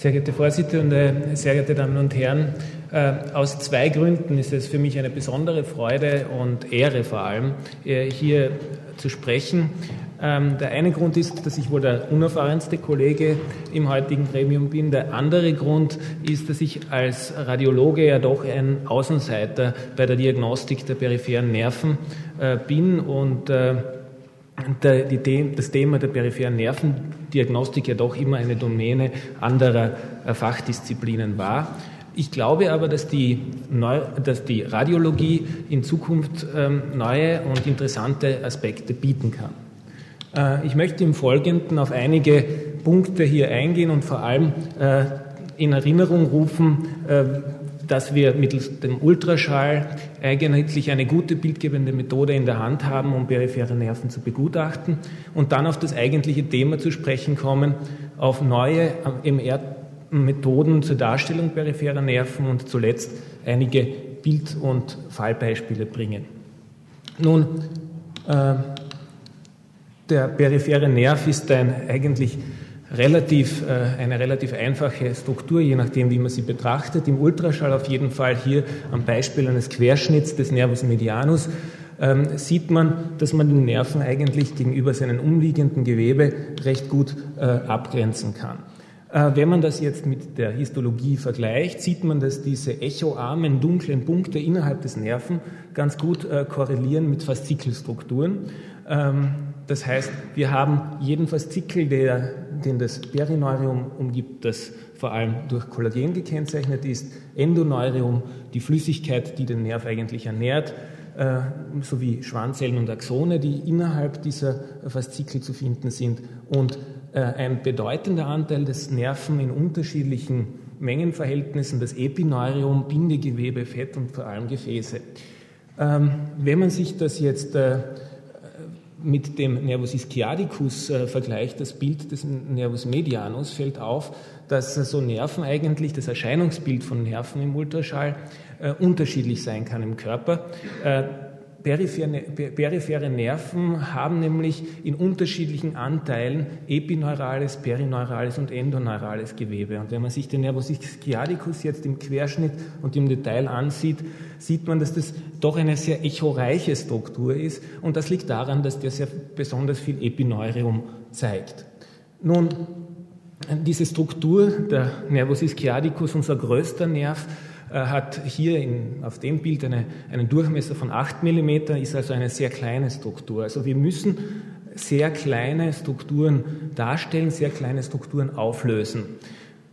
Sehr geehrte Vorsitzende, sehr geehrte Damen und Herren, äh, aus zwei Gründen ist es für mich eine besondere Freude und Ehre vor allem, äh, hier zu sprechen. Ähm, der eine Grund ist, dass ich wohl der unerfahrenste Kollege im heutigen Gremium bin. Der andere Grund ist, dass ich als Radiologe ja doch ein Außenseiter bei der Diagnostik der peripheren Nerven äh, bin und das Thema der peripheren Nervendiagnostik ja doch immer eine Domäne anderer Fachdisziplinen war. Ich glaube aber, dass die, Neu dass die Radiologie in Zukunft ähm, neue und interessante Aspekte bieten kann. Äh, ich möchte im Folgenden auf einige Punkte hier eingehen und vor allem äh, in Erinnerung rufen, äh, dass wir mittels dem Ultraschall eigentlich eine gute bildgebende Methode in der Hand haben, um periphere Nerven zu begutachten und dann auf das eigentliche Thema zu sprechen kommen, auf neue MR Methoden zur Darstellung peripherer Nerven und zuletzt einige Bild- und Fallbeispiele bringen. Nun, äh, der periphere Nerv ist ein eigentlich relativ, äh, eine relativ einfache Struktur, je nachdem, wie man sie betrachtet. Im Ultraschall auf jeden Fall hier am Beispiel eines Querschnitts des Nervus medianus ähm, sieht man, dass man den Nerven eigentlich gegenüber seinen umliegenden Gewebe recht gut äh, abgrenzen kann. Äh, wenn man das jetzt mit der Histologie vergleicht, sieht man, dass diese echoarmen, dunklen Punkte innerhalb des Nerven ganz gut korrelieren mit Faszikelstrukturen. Ähm, das heißt, wir haben jeden Faszikel, der, den das Perineurium umgibt, das vor allem durch Kollagen gekennzeichnet ist, Endoneurium, die Flüssigkeit, die den Nerv eigentlich ernährt, äh, sowie Schwanzellen und Axone, die innerhalb dieser Faszikel zu finden sind und äh, ein bedeutender Anteil des Nerven in unterschiedlichen Mengenverhältnissen, das Epineurium, Bindegewebe, Fett und vor allem Gefäße. Ähm, wenn man sich das jetzt äh, mit dem Nervus ischiadicus äh, vergleicht, das Bild des Nervus medianus, fällt auf, dass so Nerven eigentlich, das Erscheinungsbild von Nerven im Ultraschall, unterschiedlich sein kann im Körper. Periphere, Nerven haben nämlich in unterschiedlichen Anteilen epineurales, perineurales und endoneurales Gewebe. Und wenn man sich den Nervus ischiadicus jetzt im Querschnitt und im Detail ansieht, sieht man, dass das doch eine sehr echoreiche Struktur ist. Und das liegt daran, dass der sehr besonders viel Epineurium zeigt. Nun, diese Struktur, der Nervus ischiadicus, unser größter Nerv, hat hier in, auf dem Bild eine, einen Durchmesser von 8 mm, ist also eine sehr kleine Struktur. Also wir müssen sehr kleine Strukturen darstellen, sehr kleine Strukturen auflösen.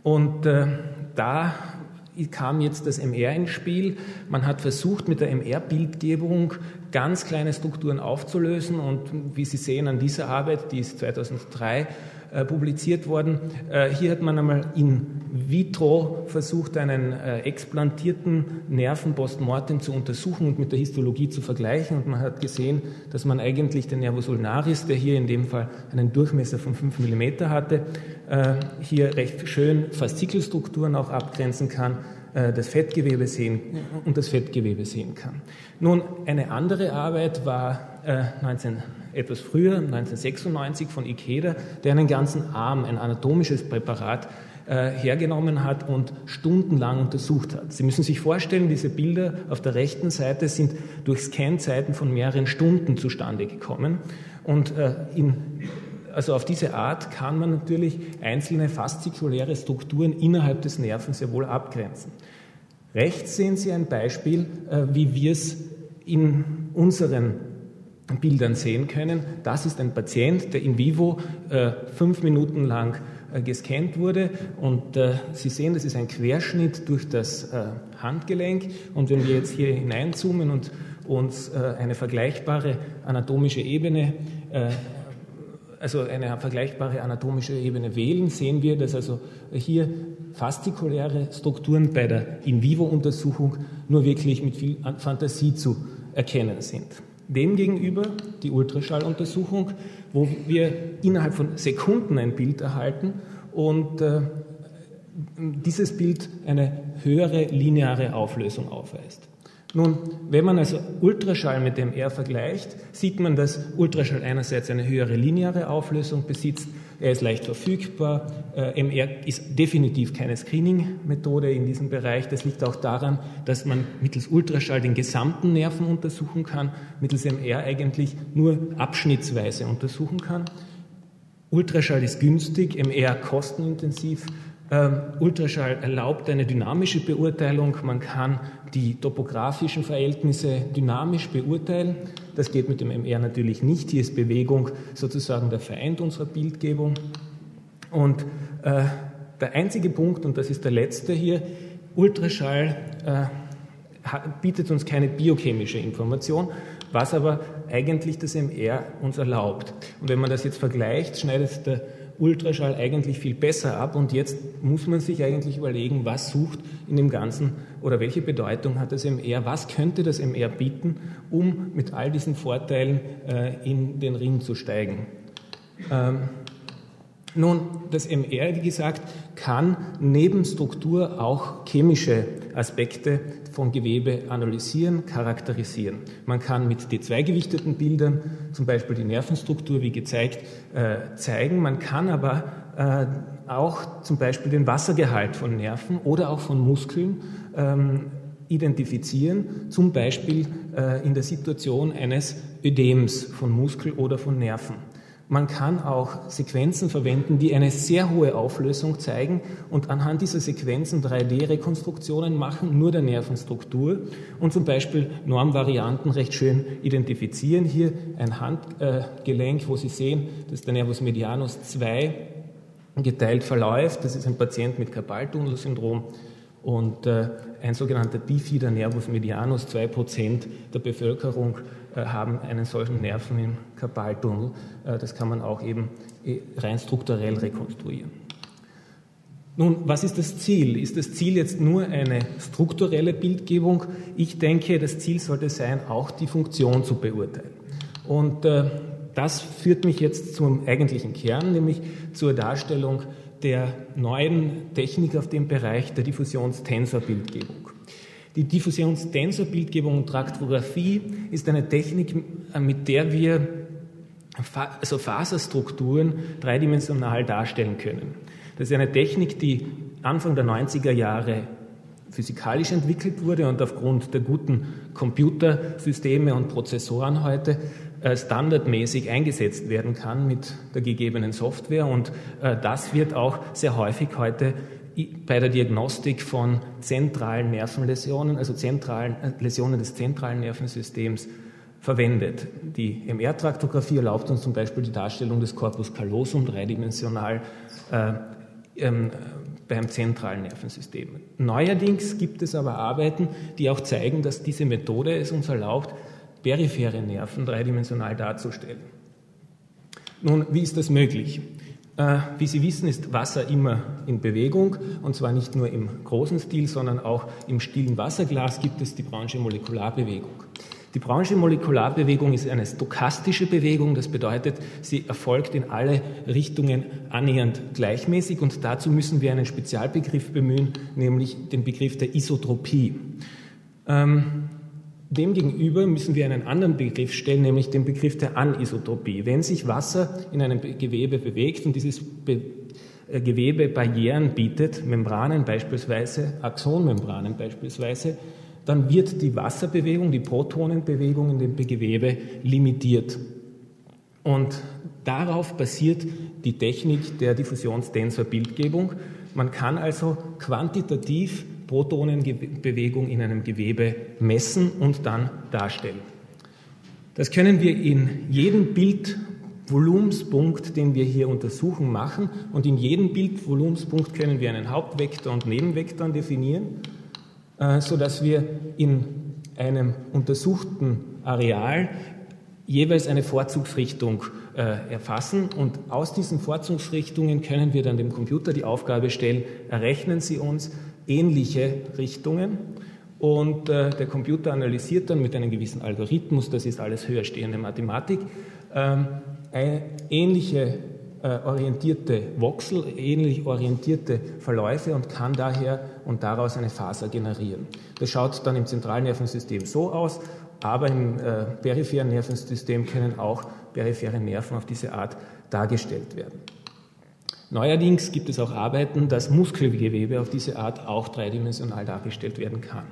Und äh, da kam jetzt das MR ins Spiel. Man hat versucht, mit der MR-Bildgebung ganz kleine Strukturen aufzulösen. Und wie Sie sehen an dieser Arbeit, die ist 2003 äh, publiziert worden. Äh, hier hat man einmal in vitro versucht, einen äh, explantierten Nerven postmortem zu untersuchen und mit der Histologie zu vergleichen. Und man hat gesehen, dass man eigentlich den Nervus ulnaris, der hier in dem Fall einen Durchmesser von 5 mm hatte, äh, hier recht schön Faszikelstrukturen auch abgrenzen kann das Fettgewebe sehen und das Fettgewebe sehen kann. Nun, eine andere Arbeit war äh, 19, etwas früher, 1996 von Ikeda, der einen ganzen Arm, ein anatomisches Präparat äh, hergenommen hat und stundenlang untersucht hat. Sie müssen sich vorstellen, diese Bilder auf der rechten Seite sind durch Scanzeiten von mehreren Stunden zustande gekommen und äh, in also auf diese Art kann man natürlich einzelne faszikuläre Strukturen innerhalb des Nerven sehr wohl abgrenzen. Rechts sehen Sie ein Beispiel, äh, wie wir es in unseren Bildern sehen können. Das ist ein Patient, der in vivo äh, fünf Minuten lang äh, gescannt wurde. Und Sie sehen, das ist ein Querschnitt durch das Handgelenk. Und wenn wir jetzt hier hineinzoomen und uns eine vergleichbare anatomische Ebene also eine vergleichbare anatomische Ebene wählen, sehen wir, dass also hier faszikuläre Strukturen bei der In-vivo-Untersuchung nur wirklich mit viel Fantasie zu erkennen sind. Demgegenüber die Ultraschalluntersuchung, wo wir innerhalb von Sekunden ein Bild erhalten und äh, dieses Bild eine höhere lineare Auflösung aufweist. Nun, wenn man also Ultraschall mit dem R vergleicht, sieht man, dass Ultraschall einerseits eine höhere lineare Auflösung besitzt, er ist leicht verfügbar. Äh, MR ist definitiv keine Screening-Methode in diesem Bereich. Das liegt auch daran, dass man mittels Ultraschall den gesamten Nerven untersuchen kann, mittels MR eigentlich nur abschnittsweise untersuchen kann. Ultraschall ist günstig, MR kostenintensiv. Ähm, Ultraschall erlaubt eine dynamische Beurteilung. Man kann die topografischen Verhältnisse dynamisch beurteilen. Das geht mit dem MR natürlich nicht. Hier ist Bewegung sozusagen der Feind unserer Bildgebung. Und äh, der einzige Punkt, und das ist der letzte hier, Ultraschall äh, bietet uns keine biochemische Information, was aber eigentlich das MR uns erlaubt. Und wenn man das jetzt vergleicht, schneidet der Ultraschall eigentlich viel besser ab und jetzt muss man sich eigentlich überlegen, was sucht in dem Ganzen oder welche Bedeutung hat das MR, was könnte das MR bieten, um mit all diesen Vorteilen äh, in den Ring zu steigen. Ähm, nun, das MR, wie gesagt, kann neben Struktur auch chemische Aspekte von Gewebe analysieren, charakterisieren. Man kann mit D2-gewichteten Bildern zum Beispiel die Nervenstruktur, wie gezeigt, äh, zeigen. Man kann aber äh, auch zum Beispiel den Wassergehalt von Nerven oder auch von Muskeln ähm, identifizieren, zum Beispiel äh, in der Situation eines Ödems von Muskel oder von Nerven. Man kann auch Sequenzen verwenden, die eine sehr hohe Auflösung zeigen und anhand dieser Sequenzen 3D-Rekonstruktionen machen, nur der Nervenstruktur und zum Beispiel Normvarianten recht schön identifizieren. Hier ein Handgelenk, wo Sie sehen, dass der Nervus medianus 2 geteilt verläuft. Das ist ein Patient mit Karpaltunnelsyndrom und äh, ein sogenannter Bifider Nervus medianus, 2% der Bevölkerung äh, haben einen solchen Nerven im Karpaltunnel. Äh, das kann man auch eben äh, rein strukturell rekonstruieren. Nun, was ist das Ziel? Ist das Ziel jetzt nur eine strukturelle Bildgebung? Ich denke, das Ziel sollte sein, auch die Funktion zu beurteilen. Und das führt mich jetzt zum eigentlichen Kern, nämlich zur Darstellung der neuen Technik auf dem Bereich der Diffusionstensorbildgebung. Die Diffusionstensorbildgebung und Traktographie ist eine Technik, mit der wir also Faserstrukturen dreidimensional darstellen können. Das ist eine Technik, die Anfang der 90er Jahre physikalisch entwickelt wurde und aufgrund der guten Computersysteme und Prozessoren heute standardmäßig eingesetzt werden kann mit der gegebenen Software. Und äh, das wird auch sehr häufig heute bei der Diagnostik von zentralen Nervenläsionen, also zentralen äh, Läsionen des zentralen Nervensystems, verwendet. Die MR-Traktographie erlaubt uns zum Beispiel die Darstellung des Corpus callosum dreidimensional äh, ähm, beim zentralen Nervensystem. Neuerdings gibt es aber Arbeiten, die auch zeigen, dass diese Methode es uns erlaubt, periphere Nerven dreidimensional darzustellen. Nun, wie ist das möglich? Äh, wie Sie wissen, ist Wasser immer in Bewegung und zwar nicht nur im großen Stil, sondern auch im stillen Wasserglas gibt es die Brownsche Molekularbewegung. Die Brownsche Molekularbewegung ist eine stokastische Bewegung, das bedeutet, sie erfolgt in alle Richtungen annähernd gleichmäßig und dazu müssen wir einen Spezialbegriff bemühen, nämlich den Begriff der Isotropie. Ähm, Demgegenüber müssen wir einen anderen Begriff stellen, nämlich den Begriff der Anisotropie. Wenn sich Wasser in einem Gewebe bewegt und dieses Be äh, Gewebe Barrieren bietet, Membranen beispielsweise, Axonmembranen beispielsweise, dann wird die Wasserbewegung, die Protonenbewegung in dem Gewebe limitiert. Und darauf basiert die Technik der Diffusionstensor-Bildgebung. Man kann also quantitativ Protonenbewegung in einem Gewebe messen und dann darstellen. Das können wir in jedem Bildvolumenspunkt, den wir hier untersuchen, machen. Und in jedem Bildvolumenspunkt können wir einen Hauptvektor und Nebenvektor definieren, äh, sodass wir in einem untersuchten Areal jeweils eine Vorzugsrichtung äh, erfassen. Und aus diesen Vorzugsrichtungen können wir dann dem Computer die Aufgabe stellen, errechnen Sie uns ähnliche Richtungen. Und äh, der Computer analysiert dann mit einem gewissen Algorithmus, das ist alles höherstehende Mathematik, ähm, ähnliche äh, orientierte Voxel, ähnlich orientierte Verläufe und kann daher und daraus eine Faser generieren. Das schaut dann im zentralen Nervensystem so aus, aber im äh, peripheren Nervensystem können auch periphere Nerven auf diese Art dargestellt werden. Neuerdings gibt es auch Arbeiten, dass Muskelgewebe auf diese Art auch dreidimensional dargestellt werden kann.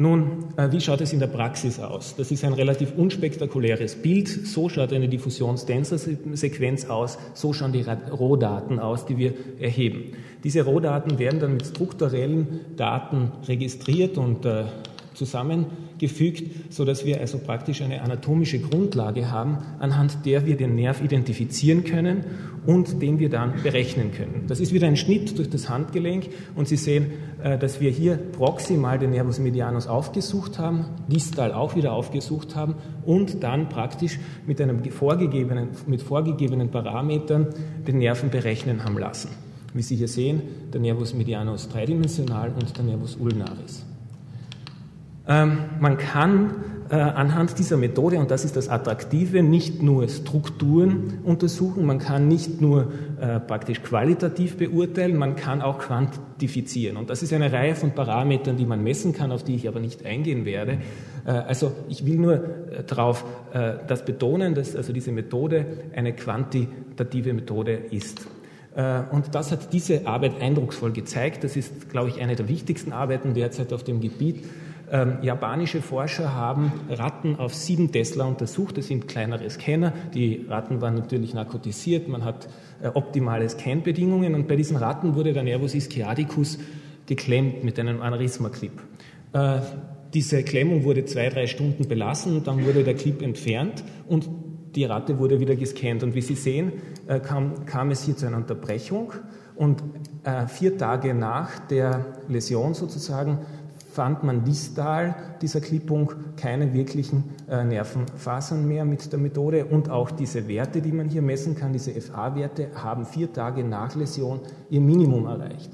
Nun, äh, wie schaut es in der Praxis aus? Das ist ein relativ unspektakuläres Bild. So schaut eine Diffusions-Tensor-Sequenz aus. So schauen die Rohdaten aus, die wir erheben. Diese Rohdaten werden dann mit strukturellen Daten registriert und äh, zusammengefügt, so dass wir also praktisch eine anatomische Grundlage haben, anhand der wir den Nerv identifizieren können und den wir dann berechnen können. Das ist wieder ein Schnitt durch das Handgelenk und Sie sehen, äh, dass wir hier proximal den Nervus medianus aufgesucht haben, distal auch wieder aufgesucht haben und dann praktisch mit, einem vorgegebenen, mit vorgegebenen Parametern den Nerven berechnen haben lassen. Wie Sie hier sehen, der Nervus medianus dreidimensional und der Nervus ulnaris. Ähm, man kann äh, anhand dieser Methode, und das ist das Attraktive, nicht nur Strukturen untersuchen, man kann nicht nur äh, praktisch qualitativ beurteilen, man kann auch quantifizieren. Und das ist eine Reihe von Parametern, die man messen kann, auf die ich aber nicht eingehen werde. Äh, also ich will nur darauf das betonen, dass also diese Methode eine quantitative Methode ist. Und das hat diese Arbeit eindrucksvoll gezeigt. Das ist, glaube ich, eine der wichtigsten Arbeiten derzeit auf dem Gebiet ähm, japanische Forscher haben Ratten auf sieben Tesla untersucht. Das sind kleinere Scanner. Die Ratten waren natürlich narkotisiert. Man hat äh, optimale Scanbedingungen. Und bei diesen Ratten wurde der Nervus ischiadicus geklemmt mit einem Aneurysma-Clip. Äh, diese Klemmung wurde zwei, drei Stunden belassen. Dann wurde der Clip entfernt und die Ratte wurde wieder gescannt. Und wie Sie sehen, äh, kam, kam es hier zu einer Unterbrechung. Und äh, vier Tage nach der Läsion sozusagen fand man distal dieser Klippung keine wirklichen äh, Nervenfasern mehr mit der Methode und auch diese Werte, die man hier messen kann, diese FA-Werte, haben vier Tage nach Läsion ihr Minimum erreicht.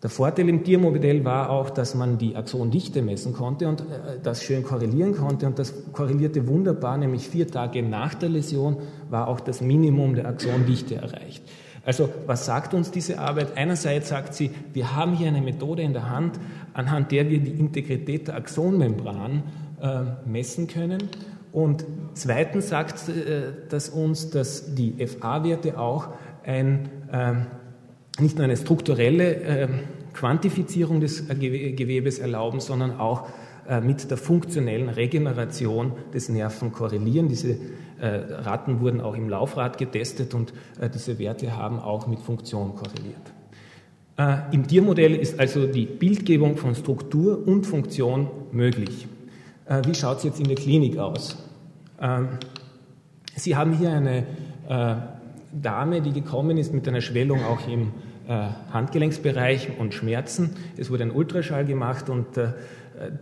Der Vorteil im Tiermodell war auch, dass man die Axondichte messen konnte und äh, das schön korrelieren konnte und das korrelierte wunderbar, nämlich vier Tage nach der Läsion war auch das Minimum der Axondichte erreicht. Also was sagt uns diese Arbeit? Einerseits sagt sie, wir haben hier eine Methode in der Hand, anhand der wir die Integrität der Axonmembran äh, messen können. Und zweitens sagt äh, das uns, dass die FA-Werte auch ein, äh, nicht nur eine strukturelle ähm, Quantifizierung des Gewebes erlauben, sondern auch mit der funktionellen Regeneration des Nerven korrelieren. Diese äh, Ratten wurden auch im Laufrad getestet und äh, diese Werte haben auch mit Funktion korreliert. Im Tiermodell ist also die Bildgebung von Struktur und Funktion möglich. Wie schaut es jetzt in der Klinik aus? Ähm, Sie haben hier eine Dame, die gekommen ist mit einer Schwellung auch im Handgelenksbereich und Schmerzen. Es wurde ein Ultraschall gemacht und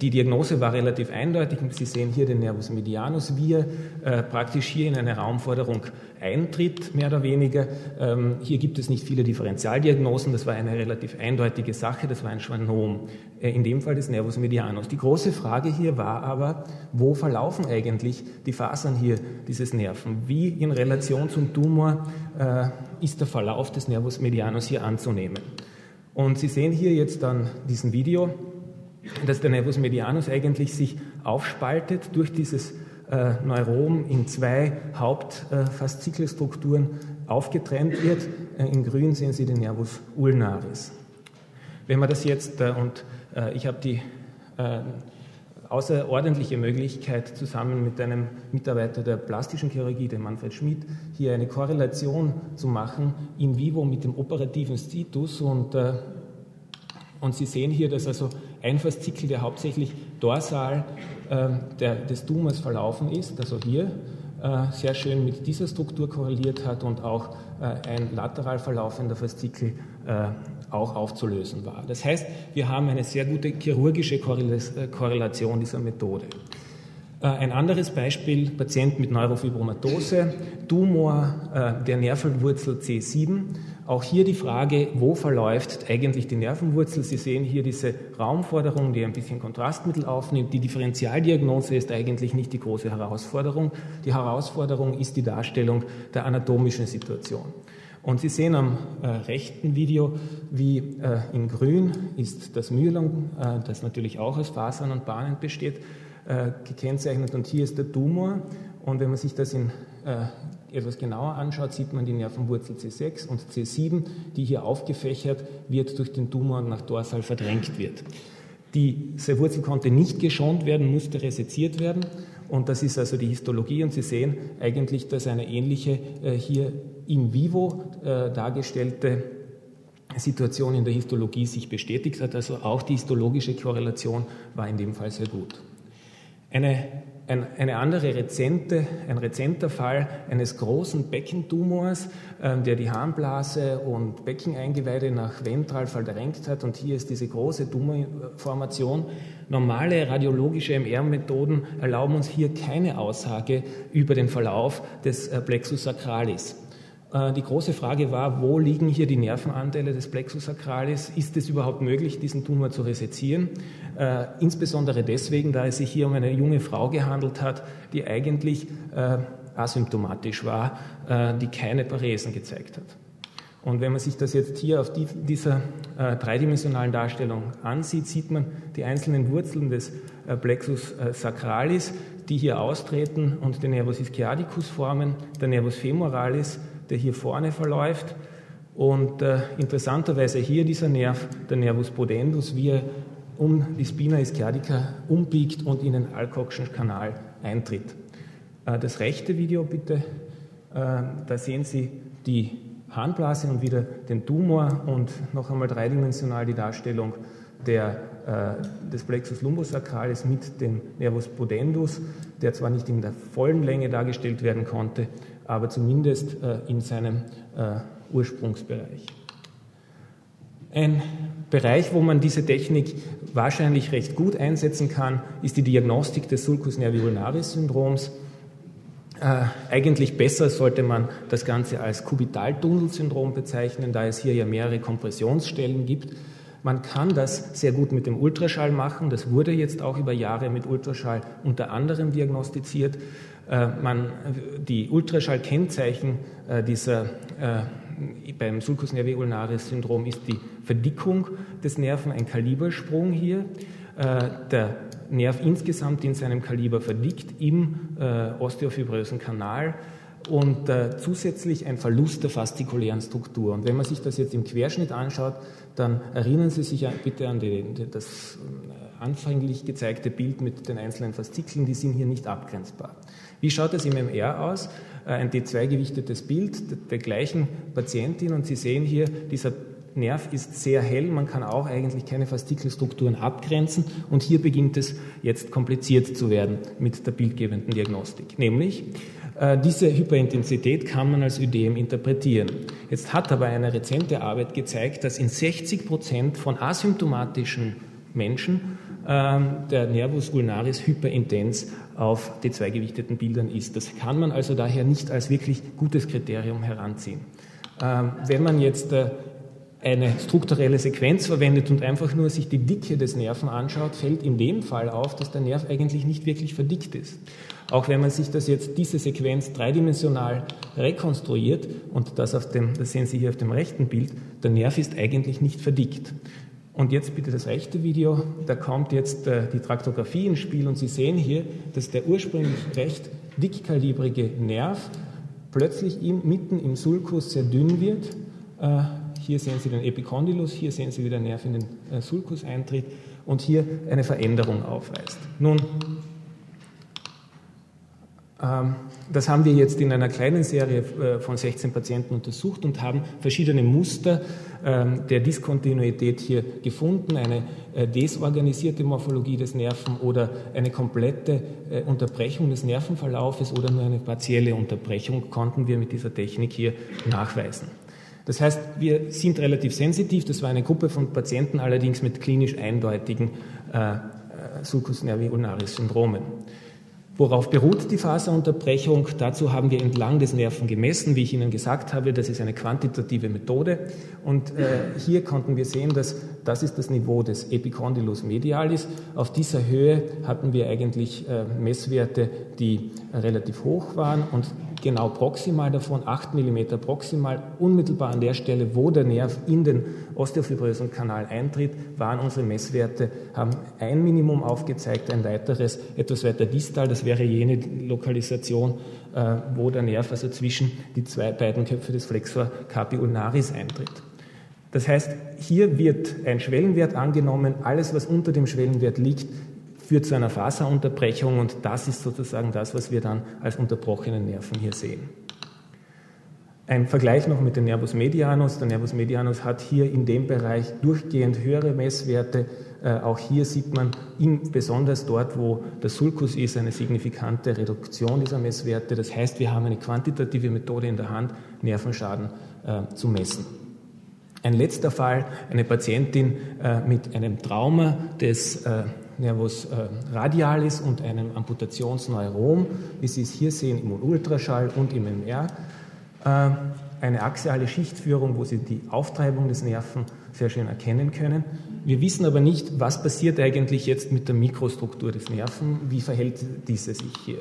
die Diagnose war relativ eindeutig. Sie sehen hier den Nervus medianus, wie er äh, praktisch hier in eine Raumforderung eintritt, mehr oder weniger. Ähm, hier gibt es nicht viele Differentialdiagnosen. Das war eine relativ eindeutige Sache. Das war ein Schwannom, äh, in dem Fall des Nervus medianus. Die große Frage hier war aber, wo verlaufen eigentlich die Fasern hier dieses Nerven? Wie in Relation zum Tumor äh, ist der Verlauf des Nervus medianus hier anzunehmen? Und Sie sehen hier jetzt dann diesen Video dass der Nervus medianus eigentlich sich aufspaltet durch dieses äh, Neurom in zwei Hauptfaszikelstrukturen äh, aufgetrennt wird. Äh, in grün sehen Sie den Nervus ulnaris. Wenn man das jetzt, äh, und äh, ich habe die äh, außerordentliche Möglichkeit, zusammen mit einem Mitarbeiter der plastischen Chirurgie, dem Manfred Schmidt, hier eine Korrelation zu machen, in vivo mit dem operativen Situs und und Sie sehen hier, dass also ein Faszikel, der hauptsächlich dorsal äh, der, des Tumors verlaufen ist, also hier äh, sehr schön mit dieser Struktur korreliert hat und auch äh, ein lateral verlaufender Faszikel äh, auch aufzulösen war. Das heißt, wir haben eine sehr gute chirurgische äh, Korrelation dieser Methode. Äh, ein anderes Beispiel, Patient mit Neurofibromatose, Tumor der Nervenwurzel C7 auch hier die Frage, wo verläuft eigentlich die Nervenwurzel? Sie sehen hier diese Raumforderung, die ein bisschen Kontrastmittel aufnimmt. Die Differentialdiagnose ist eigentlich nicht die große Herausforderung. Die Herausforderung ist die Darstellung der anatomischen Situation. Und Sie sehen am äh, rechten Video, wie äh, in grün ist das Myelom, äh, das natürlich auch aus Fasern und Bahnen besteht, äh, gekennzeichnet. Und hier ist der Tumor. Und wenn man sich das in äh, etwas genauer anschaut, sieht man die Nervenwurzel C6 und C7, die hier aufgefächert wird durch den Tumor und nach dorsal verdrängt wird. Diese Wurzel konnte nicht geschont werden, musste reseziert werden. Und das ist also die Histologie. Und Sie sehen eigentlich, dass eine ähnliche äh, hier in vivo äh, dargestellte Situation in der Histologie sich bestätigt hat. Also auch die histologische Korrelation war in dem Fall sehr gut. Eine, ein, eine andere rezente, ein rezenter Fall eines großen Beckentumors, äh, der die Harnblase und Beckeneingeweide nach ventral verdrängt hat. Und hier ist diese große Tumorformation. Normale radiologische MR-Methoden erlauben uns hier keine Aussage über den Verlauf des äh, Plexus sacralis. Äh, die große Frage war, wo liegen hier die Nervenanteile des Plexus sacralis? Ist es überhaupt möglich, diesen Tumor zu resezieren? Äh, insbesondere deswegen, da es sich hier um eine junge Frau gehandelt hat, die eigentlich äh, asymptomatisch war, die keine Paresen gezeigt hat. Und wenn man sich das jetzt hier auf die, dieser dreidimensionalen Darstellung ansieht, sieht man die einzelnen Wurzeln des Plexus sacralis, die hier austreten und den Nervus ischiadicus formen, der Nervus femoralis, der hier vorne verläuft. Und äh, interessanterweise hier dieser Nerv, der Nervus pudendus, wie er um die Spina ischiadica umbiegt und in den Alcockschen Kanal eintritt. Äh, das rechte Video bitte, äh, da sehen Sie die Harnblase und wieder den Tumor und noch einmal dreidimensional die Darstellung der, äh, des Plexus lumbosacralis mit dem Nervus pudendus, der zwar nicht in der vollen Länge dargestellt werden konnte, aber zumindest äh, in seinem äh, Ursprungsbereich. Ein Bereich, wo man diese Technik wahrscheinlich recht gut einsetzen kann, ist die Diagnostik des Sulcus nervi ulnaris Syndroms. Äh, eigentlich besser sollte man das Ganze als Kubitaltunnelsyndrom bezeichnen, da es hier ja mehrere Kompressionsstellen gibt. Man kann das sehr gut mit dem Ultraschall machen. Das wurde jetzt auch über Jahre mit Ultraschall unter anderem diagnostiziert. Äh, man, die Ultraschallkennzeichen äh, dieser äh, beim Sulcus nervi ulnaris Syndrom ist die Verdickung des Nerven, ein Kalibersprung hier. Der Nerv insgesamt in seinem Kaliber verdickt im osteofibrösen Kanal und zusätzlich ein Verlust der fastikulären Struktur. Und wenn man sich das jetzt im Querschnitt anschaut, dann erinnern Sie sich bitte an die, das anfänglich gezeigte Bild mit den einzelnen Faszikeln, die sind hier nicht abgrenzbar. Wie schaut es im MR aus? Äh, ein D2-gewichtetes Bild der gleichen Patientin und Sie sehen hier, dieser Nerv ist sehr hell, man kann auch eigentlich keine Fastikelstrukturen abgrenzen und hier beginnt es jetzt kompliziert zu werden mit der bildgebenden Diagnostik. Nämlich, äh, diese Hyperintensität kann man als Ödem interpretieren. Jetzt hat aber eine rezente Arbeit gezeigt, dass in 60 Prozent von asymptomatischen Menschen ähm, der Nervus ulnaris hyperintens auf die zweigewichteten Bildern ist. Das kann man also daher nicht als wirklich gutes Kriterium heranziehen. Ähm, wenn man jetzt äh, eine strukturelle Sequenz verwendet und einfach nur sich die Dicke des Nerven anschaut, fällt in dem Fall auf, dass der Nerv eigentlich nicht wirklich verdickt ist. Auch wenn man sich das jetzt, diese Sequenz dreidimensional rekonstruiert, und das, auf dem, das sehen Sie hier auf dem rechten Bild, der Nerv ist eigentlich nicht verdickt. Und jetzt bitte das rechte Video, da kommt jetzt äh, die Traktografie ins Spiel und Sie sehen hier, dass der ursprünglich recht dickkalibrige Nerv plötzlich im, mitten im Sulcus sehr dünn wird. Hier sehen Sie den Epicondylus, hier sehen Sie, wie der Nerv in den äh, Sulcus eintritt und hier eine Veränderung aufweist. Nun, ähm, das haben wir jetzt in einer kleinen Serie äh, von 16 Patienten untersucht und haben verschiedene Muster ähm, der Diskontinuität hier gefunden. Eine äh, desorganisierte Morphologie des Nerven oder eine komplette äh, Unterbrechung des Nervenverlaufes oder nur eine partielle Unterbrechung konnten wir mit dieser Technik hier nachweisen. Das heißt, wir sind relativ sensitiv. Das war eine Gruppe von Patienten allerdings mit klinisch eindeutigen äh, Sulcus nervi ulnaris Syndromen. Worauf beruht die Faserunterbrechung? Dazu haben wir entlang des Nerven gemessen. Wie ich Ihnen gesagt habe, das ist eine quantitative Methode. Und äh, hier konnten wir sehen, dass das ist das Niveau des Epicondylus medialis. Auf dieser Höhe hatten wir eigentlich äh, Messwerte, die relativ hoch waren. Und genau proximal davon, 8 mm proximal, unmittelbar an der Stelle, wo der Nerv in den osteofibrösen Kanal eintritt, waren unsere Messwerte, haben ein Minimum aufgezeigt, ein weiteres etwas weiter distal, das wäre jene Lokalisation, äh, wo der Nerv also zwischen die zwei beiden Köpfe des Flexor carpi ulnaris eintritt. Das heißt, hier wird ein Schwellenwert angenommen, alles, was unter dem Schwellenwert liegt, führt zu einer Faserunterbrechung und das ist sozusagen das, was wir dann als unterbrochenen Nerven hier sehen. Ein Vergleich noch mit dem Nervus medianus. Der Nervus medianus hat hier in dem Bereich durchgehend höhere Messwerte. Äh, auch hier sieht man in, besonders dort, wo der Sulcus ist, eine signifikante Reduktion dieser Messwerte. Das heißt, wir haben eine quantitative Methode in der Hand, Nervenschaden äh, zu messen. Ein letzter Fall, eine Patientin äh, mit einem Trauma des äh, Nervus äh, radialis und einem Amputationsneurom, wie Sie es hier sehen im Ultraschall und im MR. Äh, eine axiale Schichtführung, wo Sie die Auftreibung des Nerven sehr schön erkennen können. Wir wissen aber nicht, was passiert eigentlich jetzt mit der Mikrostruktur des Nerven, wie verhält diese sich hier.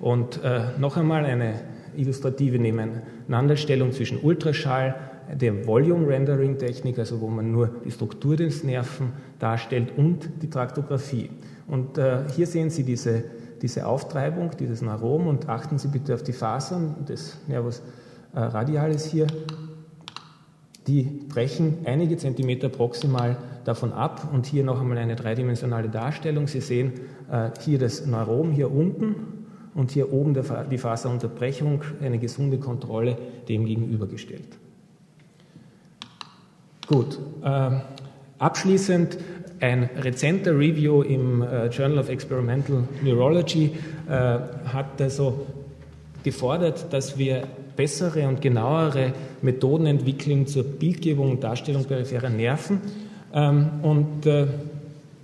Und äh, noch einmal eine illustrative Nebeneinanderstellung zwischen Ultraschall, der Volume Rendering Technik, also wo man nur die Struktur des Nerven darstellt, und die Traktographie. Und äh, hier sehen Sie diese, diese Auftreibung, dieses Neurom und achten Sie bitte auf die Fasern des Nervus äh, radialis hier, die brechen einige Zentimeter proximal davon ab und hier noch einmal eine dreidimensionale Darstellung. Sie sehen äh, hier das Neurom hier unten und hier oben die Faserunterbrechung, eine gesunde Kontrolle dem gegenübergestellt. Gut, äh, abschließend ein rezenter Review im äh, Journal of Experimental Neurology äh, hat also gefordert, dass wir bessere und genauere Methoden entwickeln zur Bildgebung und Darstellung peripherer Nerven. Ähm, und äh,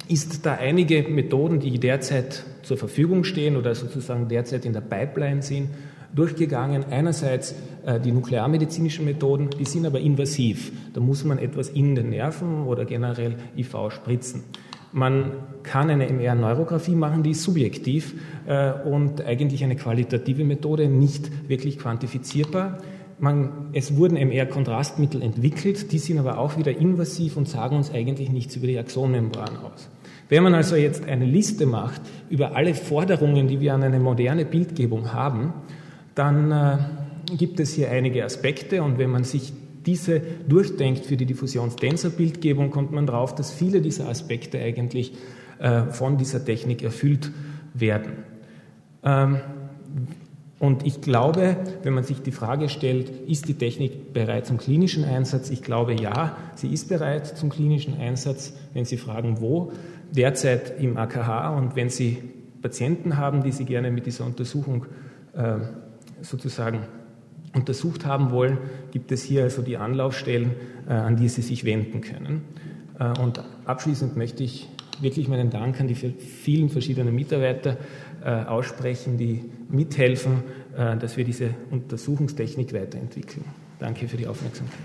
ist da einige Methoden, die derzeit zur Verfügung stehen oder sozusagen derzeit in der Pipeline sind, durchgegangen. Einerseits äh, die nuklearmedizinischen Methoden, die sind aber invasiv. Da muss man etwas in den Nerven oder generell IV spritzen. Man kann eine MR-Neurographie machen, die ist subjektiv äh, und eigentlich eine qualitative Methode, nicht wirklich quantifizierbar. Man, es wurden MR-Kontrastmittel entwickelt, die sind aber auch wieder invasiv und sagen uns eigentlich nichts über die Axonmembran aus. Wenn man also jetzt eine Liste macht über alle Forderungen, die wir an eine moderne Bildgebung haben, dann äh, gibt es hier einige Aspekte und wenn man sich diese durchdenkt für die Diffusions-Tensor-Bildgebung, kommt man darauf, dass viele dieser Aspekte eigentlich äh, von dieser Technik erfüllt werden. Ähm, und ich glaube, wenn man sich die Frage stellt, ist die Technik bereit zum klinischen Einsatz? Ich glaube ja, sie ist bereit zum klinischen Einsatz. Wenn Sie fragen, wo, derzeit im AKH und wenn Sie Patienten haben, die Sie gerne mit dieser Untersuchung äh, sozusagen untersucht haben wollen, gibt es hier also die Anlaufstellen, äh, an die Sie sich wenden können. Äh, und abschließend möchte ich wirklich meinen Dank an die vielen verschiedenen Mitarbeiter äh, aussprechen, die mithelfen, dass wir diese Untersuchungstechnik weiterentwickeln. Danke für die Aufmerksamkeit.